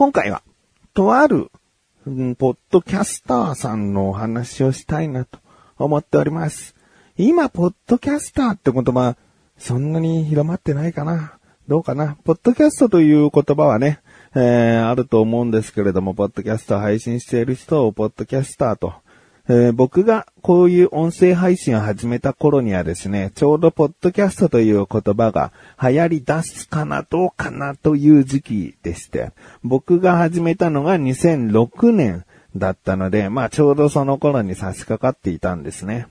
今回は、とある、うんポッドキャスターさんのお話をしたいなと思っております。今、ポッドキャスターって言葉、そんなに広まってないかなどうかなポッドキャストという言葉はね、えー、あると思うんですけれども、ポッドキャスト配信している人をポッドキャスターと、えー僕がこういう音声配信を始めた頃にはですね、ちょうどポッドキャストという言葉が流行り出すかなどうかなという時期でして、僕が始めたのが2006年だったので、まあちょうどその頃に差し掛かっていたんですね。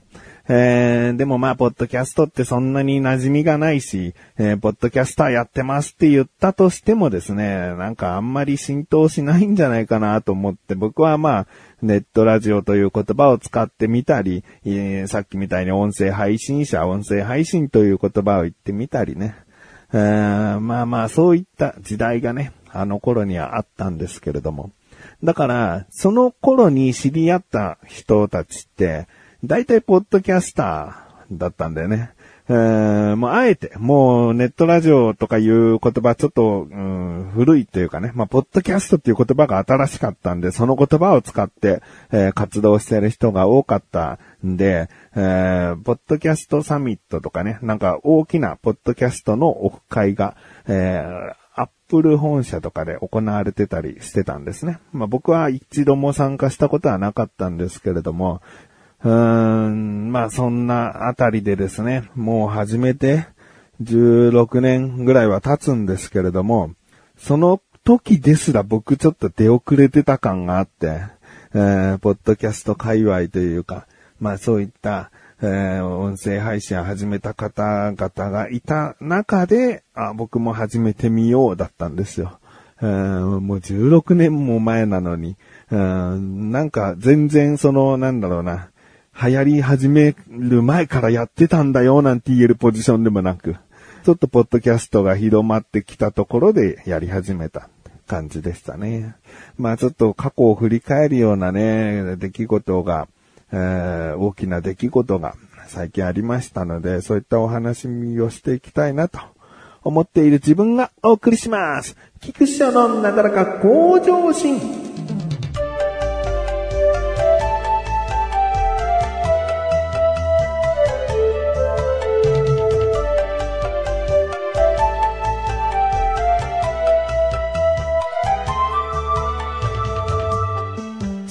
えー、でもまあ、ポッドキャストってそんなに馴染みがないし、えーポッドキャスターやってますって言ったとしてもですね、なんかあんまり浸透しないんじゃないかなと思って、僕はまあ、ネットラジオという言葉を使ってみたり、えーさっきみたいに音声配信者、音声配信という言葉を言ってみたりね。えーまあまあ、そういった時代がね、あの頃にはあったんですけれども。だから、その頃に知り合った人たちって、大体ポッドキャスターだったんだよね。えーもうあえて、もうネットラジオとかいう言葉ちょっと、うん、古いというかね、まあ、ポッドキャストっていう言葉が新しかったんで、その言葉を使って、えー活動してる人が多かったんで、えーポッドキャストサミットとかね、なんか大きなポッドキャストのオフ会が、えーアップル本社とかで行われてたりしてたんですね。まあ僕は一度も参加したことはなかったんですけれども、ん、まあそんなあたりでですね、もう始めて16年ぐらいは経つんですけれども、その時ですら僕ちょっと出遅れてた感があって、えー、ポッドキャスト界隈というか、まあそういった、えー音声配信を始めた方々がいた中で、あ、僕も始めてみようだったんですよ。えーもう16年も前なのに、うんなんか全然その、なんだろうな、流行り始める前からやってたんだよなんて言えるポジションでもなく、ちょっとポッドキャストが広まってきたところでやり始めた感じでしたね。まあちょっと過去を振り返るようなね、出来事が、えー大きな出来事が最近ありましたので、そういったお話をしていきたいなと思っている自分がお送りします。菊師匠のなだらか向上心。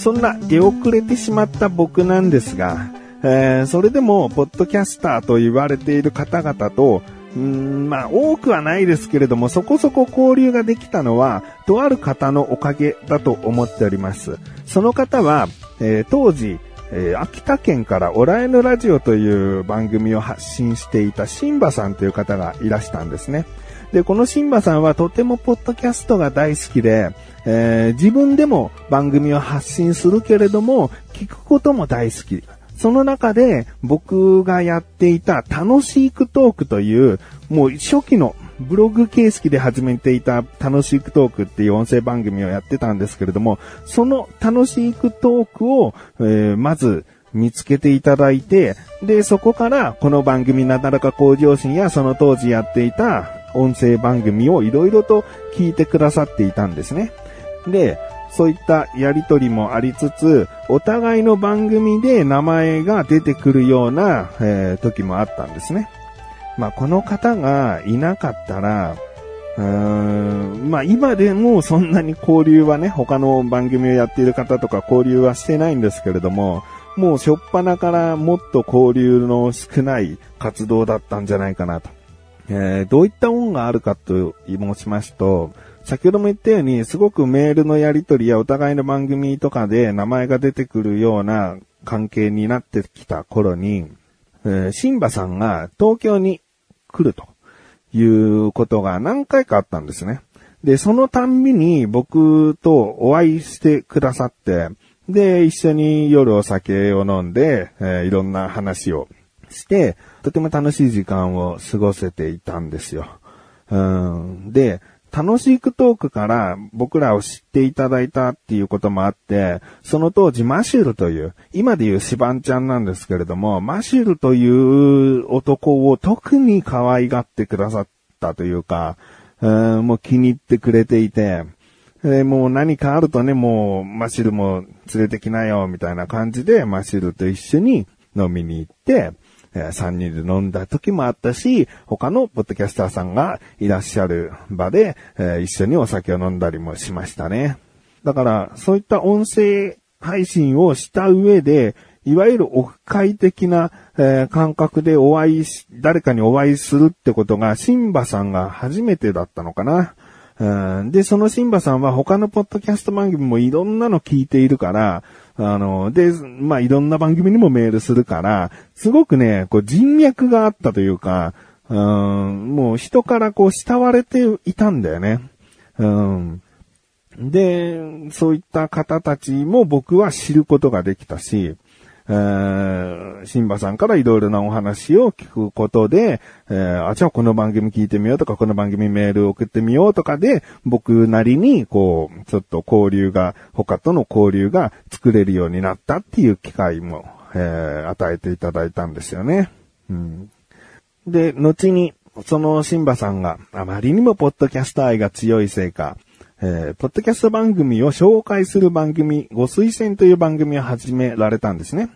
そんな出遅れてしまった僕なんですが、えーそれでも、ポッドキャスターと言われている方々と、うんまあ、多くはないですけれども、そこそこ交流ができたのは、とある方のおかげだと思っております。その方は、えー当時、えー秋田県からオラエヌラジオという番組を発信していたシンバさんという方がいらしたんですね。で、このシンバさんはとてもポッドキャストが大好きで、えー自分でも番組を発信するけれども、聞くことも大好き。その中で僕がやっていた楽しいクトークという、もう初期のブログ形式で始めていた楽しいクトークっていう音声番組をやってたんですけれども、その楽しいクトークを、えーまず見つけていただいて、で、そこからこの番組なだらか向上心やその当時やっていた音声番組をいろいろと聞いてくださっていたんですね。で、そういったやりとりもありつつ、お互いの番組で名前が出てくるような、えー時もあったんですね。まあ、この方がいなかったら、うーんまあ今でもそんなに交流はね、他の番組をやっている方とか交流はしてないんですけれども、もう初っ端からもっと交流の少ない活動だったんじゃないかなと。えーどういった恩があるかと申しますと、先ほども言ったように、すごくメールのやり取りやお互いの番組とかで名前が出てくるような関係になってきた頃に、えーシンバさんが東京に来るということが何回かあったんですね。で、そのたんびに僕とお会いしてくださって、で、一緒に夜お酒を飲んで、えーいろんな話をして、とても楽しい時間を過ごせていたんですよ。うん、で、楽しいクトークから僕らを知っていただいたっていうこともあって、その当時マシュルという、今でいうシバンちゃんなんですけれども、マシュルという男を特に可愛がってくださったというか、うんもう気に入ってくれていて、えもう何かあるとね、もう、マシュルも連れてきなよ、みたいな感じで、マシュルと一緒に飲みに行って、3人で飲んだ時もあったし、他のポッドキャスターさんがいらっしゃる場で、え一緒にお酒を飲んだりもしましたね。だから、そういった音声配信をした上で、いわゆるオフ会的な、えー感覚でお会いし、誰かにお会いするってことが、シンバさんが初めてだったのかな。で、そのシンバさんは他のポッドキャスト番組もいろんなの聞いているから、あの、で、まあ、いろんな番組にもメールするから、すごくね、こう人脈があったというか、うん、もう人からこう慕われていたんだよね。うん。で、そういった方たちも僕は知ることができたし、え、シンバさんからいろいろなお話を聞くことで、えー、あ、じゃあこの番組聞いてみようとか、この番組メール送ってみようとかで、僕なりに、こう、ちょっと交流が、他との交流が作れるようになったっていう機会も、えー、与えていただいたんですよね。うん。で、後に、そのシンバさんがあまりにもポッドキャスト愛が強いせいか、えー、ポッドキャスト番組を紹介する番組、ご推薦という番組を始められたんですね。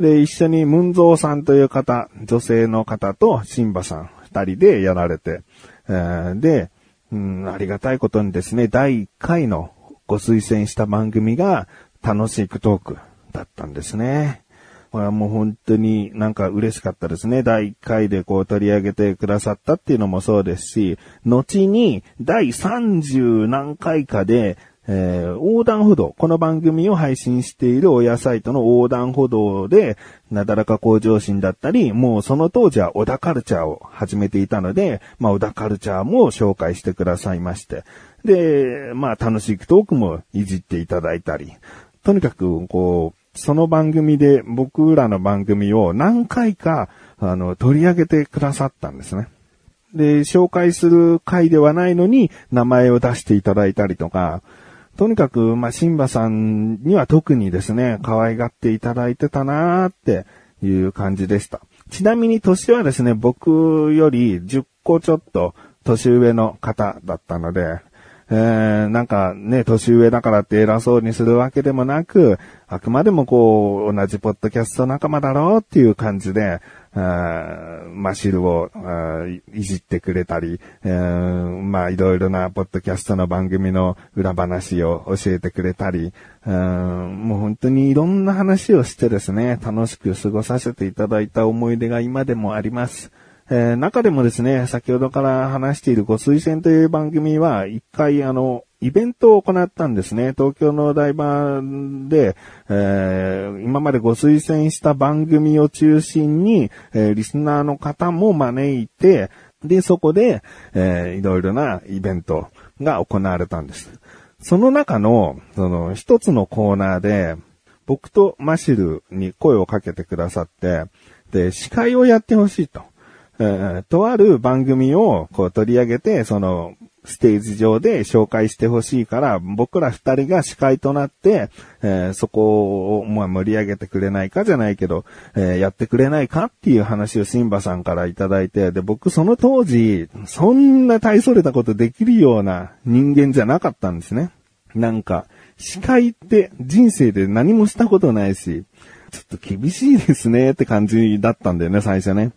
で、一緒にムンゾーさんという方、女性の方とシンバさん二人でやられて、えーで、うん、ありがたいことにですね、第1回のご推薦した番組が楽しいクトークだったんですね。これはもう本当になんか嬉しかったですね。第1回でこう取り上げてくださったっていうのもそうですし、後に第30何回かで、えー横断歩道、この番組を配信している親サイトの横断歩道で、なだらか向上心だったり、もうその当時は小田カルチャーを始めていたので、まあ小田カルチャーも紹介してくださいまして。で、まあ楽しいトークもいじっていただいたり、とにかくこう、その番組で僕らの番組を何回か、あの、取り上げてくださったんですね。で、紹介する回ではないのに名前を出していただいたりとか、とにかく、ま、シンバさんには特にですね、可愛がっていただいてたなーっていう感じでした。ちなみに年はですね、僕より10個ちょっと年上の方だったので、えー、なんかね、年上だからって偉そうにするわけでもなく、あくまでもこう、同じポッドキャスト仲間だろうっていう感じで、あーマシルをいじってくれたり、えーまあいろいろなポッドキャストの番組の裏話を教えてくれたり、うもう本当にいろんな話をしてですね、楽しく過ごさせていただいた思い出が今でもあります。えー中でもですね、先ほどから話しているご推薦という番組は、一回あの、イベントを行ったんですね。東京のお台場で、えー今までご推薦した番組を中心に、えーリスナーの方も招いて、で、そこで、えーいろいろなイベントが行われたんです。その中の、その、一つのコーナーで、僕とマシルに声をかけてくださって、で、司会をやってほしいと。えーとある番組をこう取り上げて、その、ステージ上で紹介してほしいから、僕ら二人が司会となって、えーそこを、まあ、盛り上げてくれないかじゃないけど、えーやってくれないかっていう話をシンバさんからいただいて、で、僕その当時、そんな大それたことできるような人間じゃなかったんですね。なんか、司会って人生で何もしたことないし、ちょっと厳しいですねって感じだったんだよね、最初ね。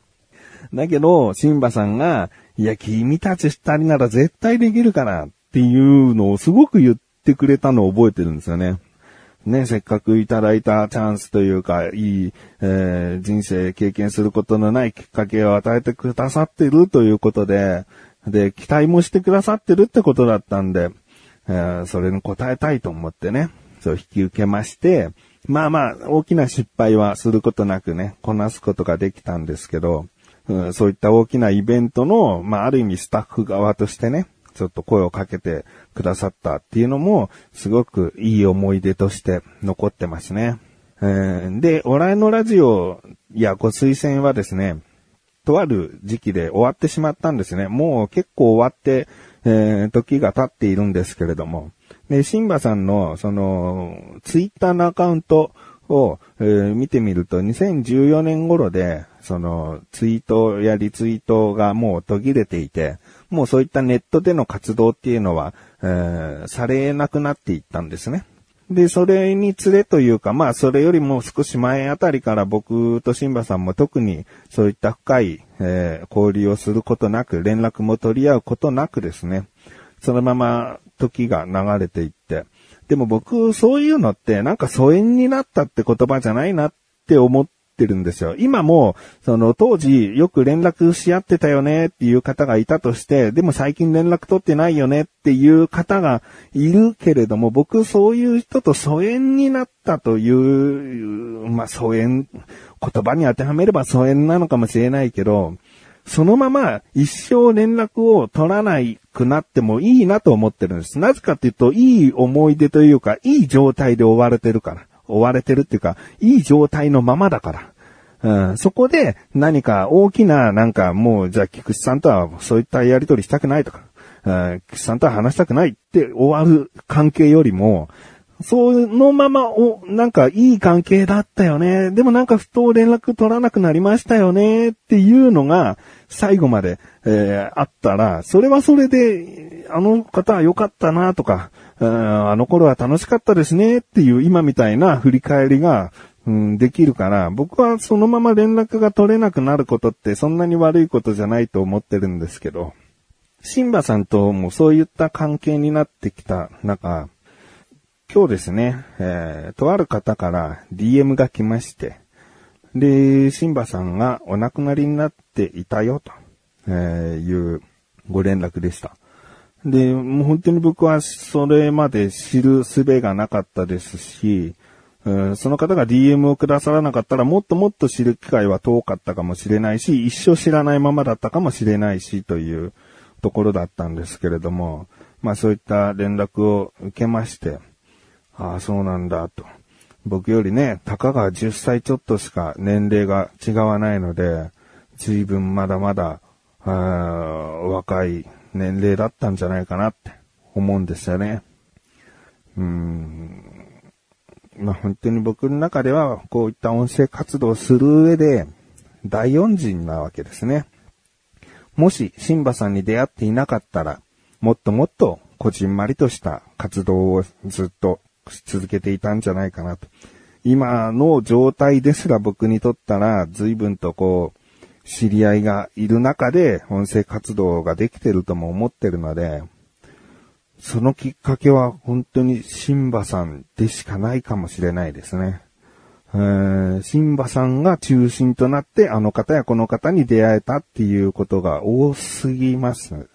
だけど、シンバさんが、いや、君たち二人なら絶対できるからっていうのをすごく言ってくれたのを覚えてるんですよね。ね、せっかくいただいたチャンスというか、いい、えー人生経験することのないきっかけを与えてくださってるということで、で、期待もしてくださってるってことだったんで、えーそれに応えたいと思ってね、そう引き受けまして、まあまあ、大きな失敗はすることなくね、こなすことができたんですけど、うんそういった大きなイベントの、まあある意味スタッフ側としてね、ちょっと声をかけてくださったっていうのも、すごくいい思い出として残ってますね。えーで、おらいのラジオやご推薦はですね、とある時期で終わってしまったんですね。もう結構終わって、えー時が経っているんですけれども。で、シンバさんの、その、ツイッターのアカウントを、えー見てみると、2014年頃で、その、ツイートやリツイートがもう途切れていて、もうそういったネットでの活動っていうのは、えー、されなくなっていったんですね。で、それにつれというか、まあ、それよりも少し前あたりから僕とシンバさんも特にそういった深い、えー、交流をすることなく、連絡も取り合うことなくですね、そのまま時が流れていって、でも僕、そういうのってなんか疎遠になったって言葉じゃないなって思ってるんですよ。今も、その当時よく連絡し合ってたよねっていう方がいたとして、でも最近連絡取ってないよねっていう方がいるけれども、僕そういう人と疎遠になったという、まあ疎遠、言葉に当てはめれば疎遠なのかもしれないけど、そのまま一生連絡を取らないくなってもいいなと思ってるんです。なぜかっていうと、いい思い出というか、いい状態で追われてるから。追われてるっていうか、いい状態のままだから。うん、そこで何か大きな、なんかもう、じゃあ菊池さんとはそういったやりとりしたくないとか、うん、菊池さんとは話したくないって終わる関係よりも、そのまま、お、なんかいい関係だったよね。でもなんかふと連絡取らなくなりましたよね。っていうのが最後まで、えー、あったら、それはそれで、あの方は良かったなとか、あの頃は楽しかったですねっていう今みたいな振り返りが、うん、できるから、僕はそのまま連絡が取れなくなることってそんなに悪いことじゃないと思ってるんですけど、シンバさんともそういった関係になってきた中、今日ですね、えー、とある方から DM が来まして、で、シンバさんがお亡くなりになっていたよと、え、いうご連絡でした。で、もう本当に僕はそれまで知る術がなかったですし、その方が DM をくださらなかったらもっともっと知る機会は遠かったかもしれないし、一生知らないままだったかもしれないしというところだったんですけれども、まあそういった連絡を受けまして、ああ、そうなんだと。僕よりね、たかが10歳ちょっとしか年齢が違わないので、随分まだまだ、あ若い年齢だったんじゃないかなって思うんですよね。うん。まあ、本当に僕の中では、こういった音声活動をする上で、大恩人なわけですね。もし、シンバさんに出会っていなかったら、もっともっと、こじんまりとした活動をずっと続けていたんじゃないかなと。今の状態ですら僕にとったら、随分とこう、知り合いがいる中で音声活動ができてるとも思ってるので、そのきっかけは本当にシンバさんでしかないかもしれないですね。えー、シンバさんが中心となってあの方やこの方に出会えたっていうことが多すぎます。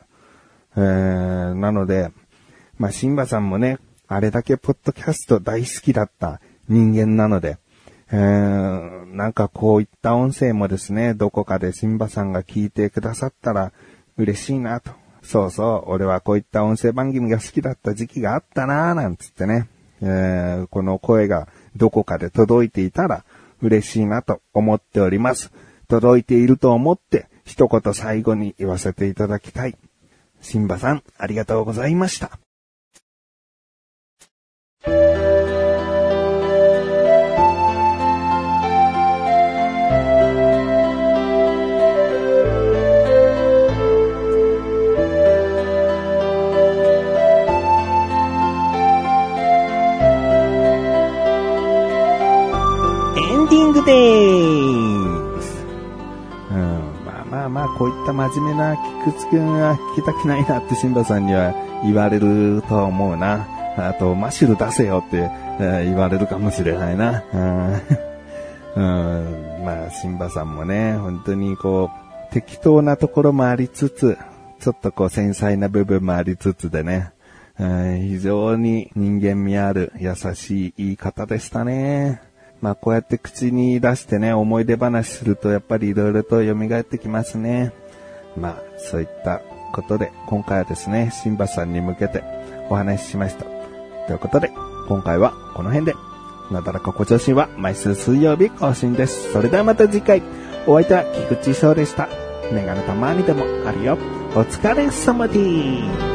えー、なので、まあ、シンバさんもね、あれだけポッドキャスト大好きだった人間なので、えー、なんかこういった音声もですね、どこかでシンバさんが聞いてくださったら嬉しいなと。そうそう、俺はこういった音声番組が好きだった時期があったなーなんつってね、えー、この声がどこかで届いていたら嬉しいなと思っております。届いていると思って一言最後に言わせていただきたい。シンバさん、ありがとうございました。こういった真面目な菊池くんは聞きたくないなってシンバさんには言われるとは思うな。あと、マシュル出せよって、え、言われるかもしれないな。うん、まあ、シンバさんもね、本当にこう、適当なところもありつつ、ちょっとこう繊細な部分もありつつでね、非常に人間味ある優しい言い方でしたね。まあこうやって口に出してね、思い出話するとやっぱり色々と蘇ってきますね。まあそういったことで今回はですね、シンバさんに向けてお話ししました。ということで、今回はこの辺で、なだらかご調子は毎週水曜日更新です。それではまた次回、お相手は菊池翔でした。メガネたまにでもあるよ。お疲れ様です。